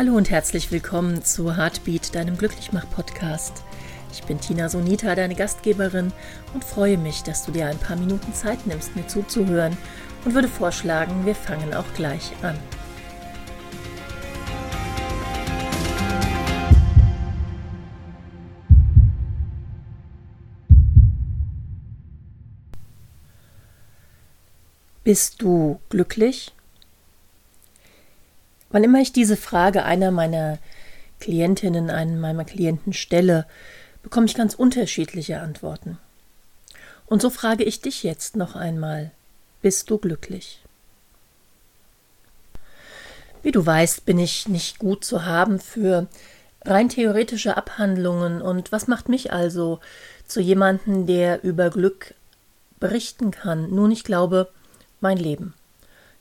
Hallo und herzlich willkommen zu Heartbeat, deinem Glücklichmach-Podcast. Ich bin Tina Sonita, deine Gastgeberin, und freue mich, dass du dir ein paar Minuten Zeit nimmst, mir zuzuhören und würde vorschlagen, wir fangen auch gleich an. Bist du glücklich? Wann immer ich diese Frage einer meiner Klientinnen, einem meiner Klienten stelle, bekomme ich ganz unterschiedliche Antworten. Und so frage ich dich jetzt noch einmal, bist du glücklich? Wie du weißt, bin ich nicht gut zu haben für rein theoretische Abhandlungen und was macht mich also zu jemandem, der über Glück berichten kann? Nun, ich glaube, mein Leben.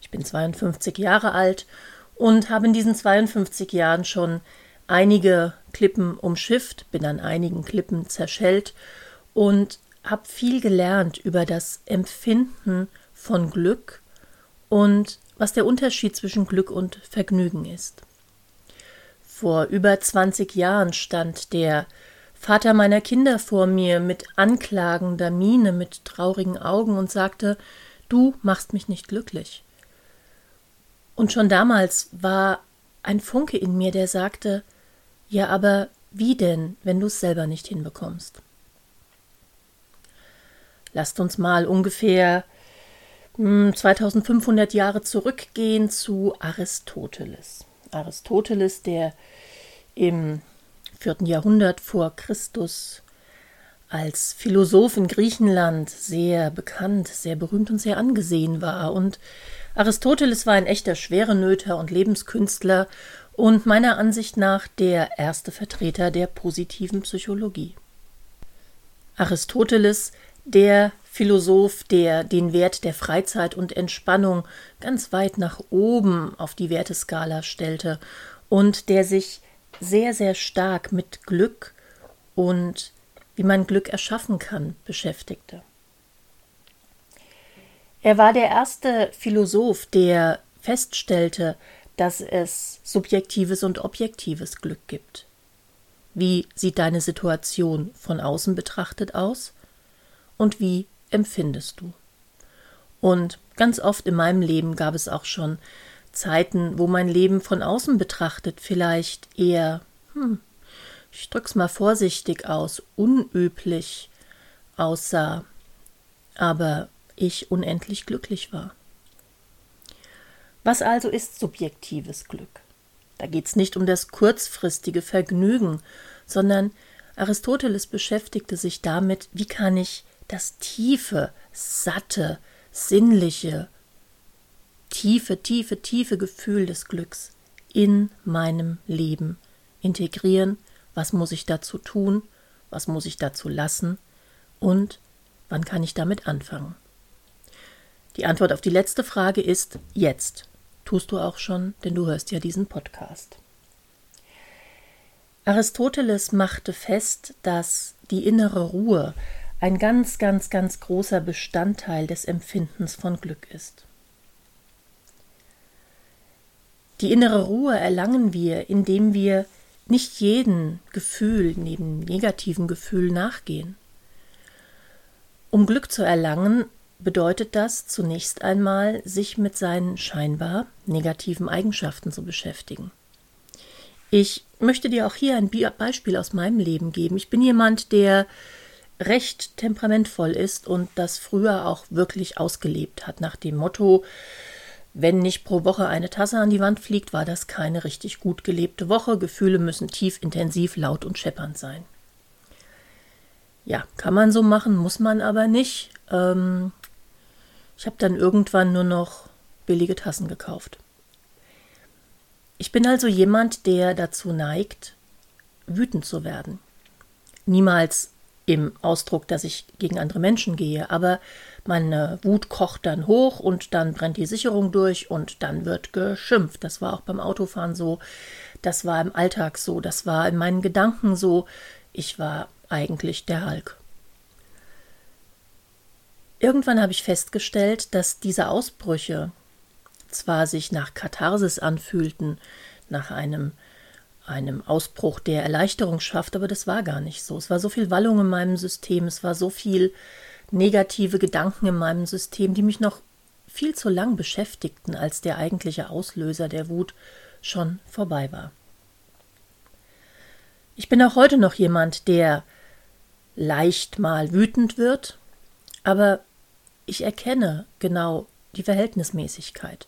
Ich bin 52 Jahre alt und habe in diesen 52 Jahren schon einige Klippen umschifft, bin an einigen Klippen zerschellt und habe viel gelernt über das Empfinden von Glück und was der Unterschied zwischen Glück und Vergnügen ist. Vor über 20 Jahren stand der Vater meiner Kinder vor mir mit anklagender Miene, mit traurigen Augen und sagte, Du machst mich nicht glücklich. Und schon damals war ein Funke in mir, der sagte, ja, aber wie denn, wenn du es selber nicht hinbekommst? Lasst uns mal ungefähr 2500 hm, Jahre zurückgehen zu Aristoteles. Aristoteles, der im vierten Jahrhundert vor Christus als Philosoph in Griechenland sehr bekannt, sehr berühmt und sehr angesehen war und Aristoteles war ein echter Schwerenöter und Lebenskünstler und meiner Ansicht nach der erste Vertreter der positiven Psychologie. Aristoteles, der Philosoph, der den Wert der Freizeit und Entspannung ganz weit nach oben auf die Werteskala stellte und der sich sehr, sehr stark mit Glück und wie man Glück erschaffen kann, beschäftigte. Er war der erste Philosoph, der feststellte, dass es subjektives und objektives Glück gibt. Wie sieht deine Situation von außen betrachtet aus? Und wie empfindest du? Und ganz oft in meinem Leben gab es auch schon Zeiten, wo mein Leben von außen betrachtet vielleicht eher, hm, ich drück's mal vorsichtig aus, unüblich aussah. Aber ich unendlich glücklich war. Was also ist subjektives Glück? Da geht es nicht um das kurzfristige Vergnügen, sondern Aristoteles beschäftigte sich damit, wie kann ich das tiefe, satte, sinnliche, tiefe, tiefe, tiefe Gefühl des Glücks in meinem Leben integrieren, was muss ich dazu tun, was muss ich dazu lassen und wann kann ich damit anfangen. Die Antwort auf die letzte Frage ist jetzt. Tust du auch schon, denn du hörst ja diesen Podcast. Aristoteles machte fest, dass die innere Ruhe ein ganz, ganz, ganz großer Bestandteil des Empfindens von Glück ist. Die innere Ruhe erlangen wir, indem wir nicht jedem Gefühl neben negativen Gefühl nachgehen. Um Glück zu erlangen, bedeutet das zunächst einmal, sich mit seinen scheinbar negativen Eigenschaften zu beschäftigen. Ich möchte dir auch hier ein Beispiel aus meinem Leben geben. Ich bin jemand, der recht temperamentvoll ist und das früher auch wirklich ausgelebt hat, nach dem Motto, wenn nicht pro Woche eine Tasse an die Wand fliegt, war das keine richtig gut gelebte Woche. Gefühle müssen tief, intensiv, laut und scheppernd sein. Ja, kann man so machen, muss man aber nicht. Ähm, ich habe dann irgendwann nur noch billige Tassen gekauft. Ich bin also jemand, der dazu neigt, wütend zu werden. Niemals im Ausdruck, dass ich gegen andere Menschen gehe, aber meine Wut kocht dann hoch und dann brennt die Sicherung durch und dann wird geschimpft. Das war auch beim Autofahren so, das war im Alltag so, das war in meinen Gedanken so. Ich war eigentlich der Hulk. Irgendwann habe ich festgestellt, dass diese Ausbrüche zwar sich nach Katharsis anfühlten, nach einem einem Ausbruch der Erleichterung schafft, aber das war gar nicht so. Es war so viel Wallung in meinem System, es war so viel negative Gedanken in meinem System, die mich noch viel zu lang beschäftigten, als der eigentliche Auslöser der Wut schon vorbei war. Ich bin auch heute noch jemand, der leicht mal wütend wird, aber ich erkenne genau die Verhältnismäßigkeit.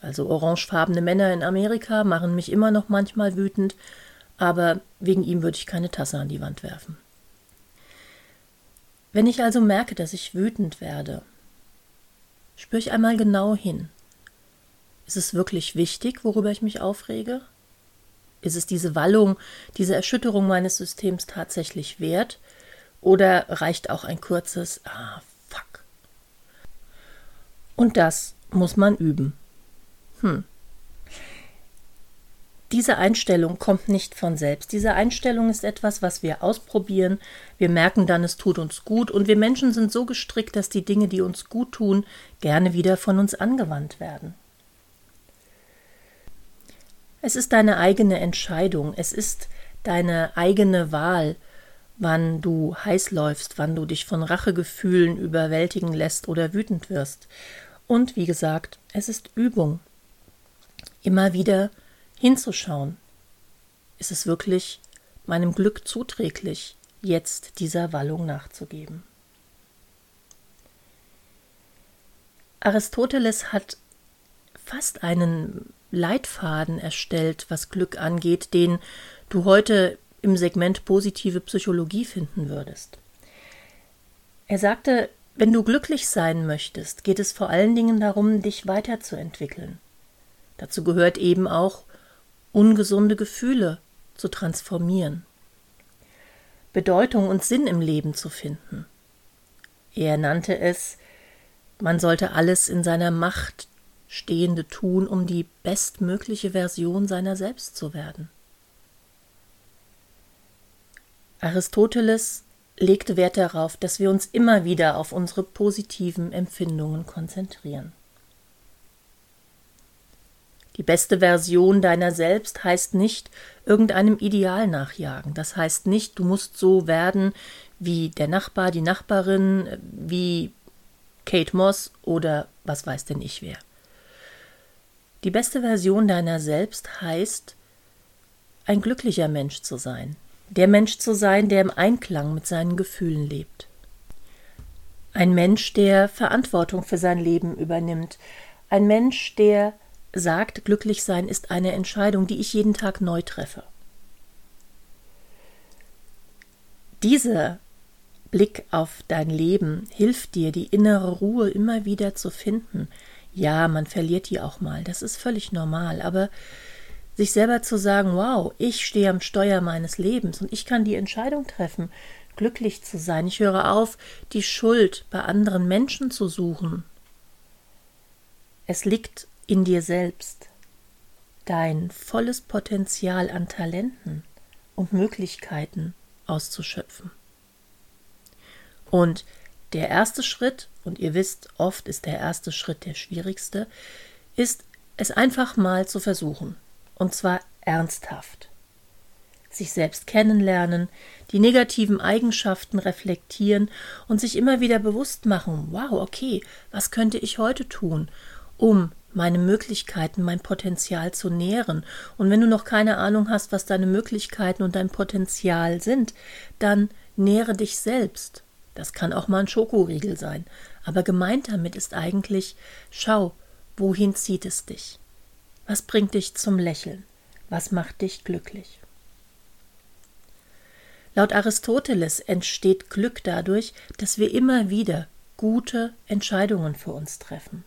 Also orangefarbene Männer in Amerika machen mich immer noch manchmal wütend, aber wegen ihm würde ich keine Tasse an die Wand werfen. Wenn ich also merke, dass ich wütend werde, spüre ich einmal genau hin. Ist es wirklich wichtig, worüber ich mich aufrege? Ist es diese Wallung, diese Erschütterung meines Systems tatsächlich wert? Oder reicht auch ein kurzes Ah? Und das muss man üben. Hm. Diese Einstellung kommt nicht von selbst. Diese Einstellung ist etwas, was wir ausprobieren. Wir merken dann, es tut uns gut. Und wir Menschen sind so gestrickt, dass die Dinge, die uns gut tun, gerne wieder von uns angewandt werden. Es ist deine eigene Entscheidung. Es ist deine eigene Wahl, wann du heiß läufst, wann du dich von Rachegefühlen überwältigen lässt oder wütend wirst. Und wie gesagt, es ist Übung immer wieder hinzuschauen. Ist es wirklich meinem Glück zuträglich, jetzt dieser Wallung nachzugeben? Aristoteles hat fast einen Leitfaden erstellt, was Glück angeht, den du heute im Segment positive Psychologie finden würdest. Er sagte, wenn du glücklich sein möchtest, geht es vor allen Dingen darum, dich weiterzuentwickeln. Dazu gehört eben auch, ungesunde Gefühle zu transformieren, Bedeutung und Sinn im Leben zu finden. Er nannte es, man sollte alles in seiner Macht Stehende tun, um die bestmögliche Version seiner selbst zu werden. Aristoteles legte Wert darauf, dass wir uns immer wieder auf unsere positiven Empfindungen konzentrieren. Die beste Version deiner selbst heißt nicht irgendeinem Ideal nachjagen. Das heißt nicht, du musst so werden wie der Nachbar, die Nachbarin, wie Kate Moss oder was weiß denn ich wer. Die beste Version deiner selbst heißt, ein glücklicher Mensch zu sein, der Mensch zu sein, der im Einklang mit seinen Gefühlen lebt. Ein Mensch, der Verantwortung für sein Leben übernimmt, ein Mensch, der sagt, glücklich sein ist eine Entscheidung, die ich jeden Tag neu treffe. Dieser Blick auf dein Leben hilft dir, die innere Ruhe immer wieder zu finden. Ja, man verliert die auch mal, das ist völlig normal, aber sich selber zu sagen, wow, ich stehe am Steuer meines Lebens und ich kann die Entscheidung treffen, glücklich zu sein. Ich höre auf, die Schuld bei anderen Menschen zu suchen. Es liegt in dir selbst dein volles Potenzial an Talenten und Möglichkeiten auszuschöpfen. Und der erste Schritt, und ihr wisst, oft ist der erste Schritt der schwierigste, ist es einfach mal zu versuchen. Und zwar ernsthaft. Sich selbst kennenlernen, die negativen Eigenschaften reflektieren und sich immer wieder bewusst machen, wow, okay, was könnte ich heute tun, um meine Möglichkeiten, mein Potenzial zu nähren. Und wenn du noch keine Ahnung hast, was deine Möglichkeiten und dein Potenzial sind, dann nähre dich selbst. Das kann auch mal ein Schokoriegel sein. Aber gemeint damit ist eigentlich, schau, wohin zieht es dich? Was bringt dich zum Lächeln? Was macht dich glücklich? Laut Aristoteles entsteht Glück dadurch, dass wir immer wieder gute Entscheidungen für uns treffen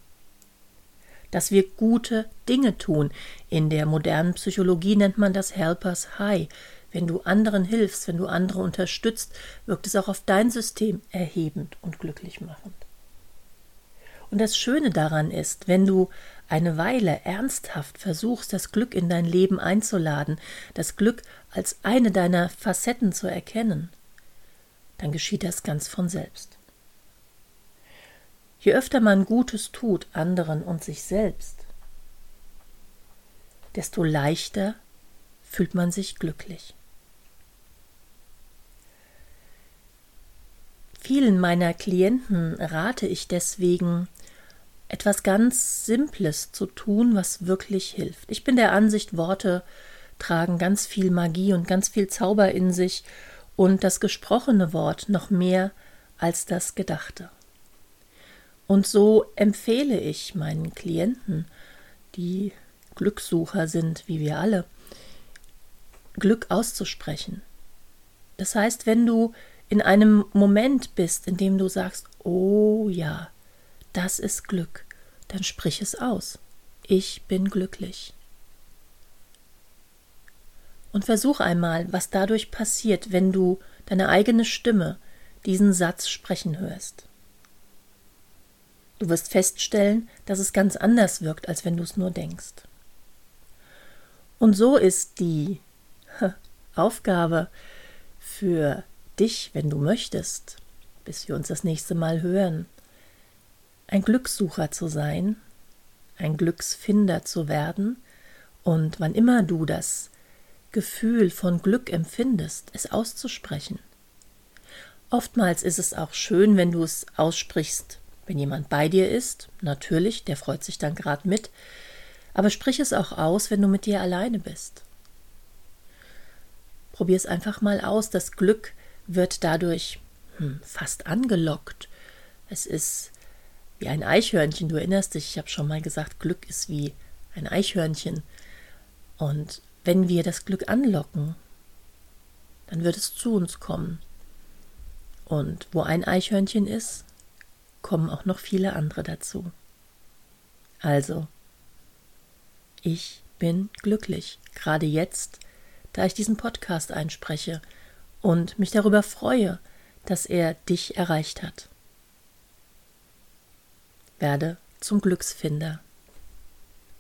dass wir gute Dinge tun. In der modernen Psychologie nennt man das Helpers High. Wenn du anderen hilfst, wenn du andere unterstützt, wirkt es auch auf dein System erhebend und glücklich machend. Und das Schöne daran ist, wenn du eine Weile ernsthaft versuchst, das Glück in dein Leben einzuladen, das Glück als eine deiner Facetten zu erkennen, dann geschieht das ganz von selbst. Je öfter man Gutes tut anderen und sich selbst, desto leichter fühlt man sich glücklich. Vielen meiner Klienten rate ich deswegen, etwas ganz Simples zu tun, was wirklich hilft. Ich bin der Ansicht, Worte tragen ganz viel Magie und ganz viel Zauber in sich und das gesprochene Wort noch mehr als das Gedachte. Und so empfehle ich meinen Klienten, die Glückssucher sind, wie wir alle, Glück auszusprechen. Das heißt, wenn du in einem Moment bist, in dem du sagst, oh ja, das ist Glück, dann sprich es aus. Ich bin glücklich. Und versuch einmal, was dadurch passiert, wenn du deine eigene Stimme diesen Satz sprechen hörst. Du wirst feststellen, dass es ganz anders wirkt, als wenn du es nur denkst. Und so ist die Aufgabe für dich, wenn du möchtest, bis wir uns das nächste Mal hören, ein Glückssucher zu sein, ein Glücksfinder zu werden und wann immer du das Gefühl von Glück empfindest, es auszusprechen. Oftmals ist es auch schön, wenn du es aussprichst, wenn jemand bei dir ist, natürlich, der freut sich dann gerade mit, aber sprich es auch aus, wenn du mit dir alleine bist. Probier es einfach mal aus, das Glück wird dadurch hm, fast angelockt. Es ist wie ein Eichhörnchen. Du erinnerst dich, ich habe schon mal gesagt, Glück ist wie ein Eichhörnchen. Und wenn wir das Glück anlocken, dann wird es zu uns kommen. Und wo ein Eichhörnchen ist, kommen auch noch viele andere dazu. Also, ich bin glücklich, gerade jetzt, da ich diesen Podcast einspreche und mich darüber freue, dass er dich erreicht hat. Werde zum Glücksfinder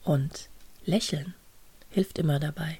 und lächeln hilft immer dabei.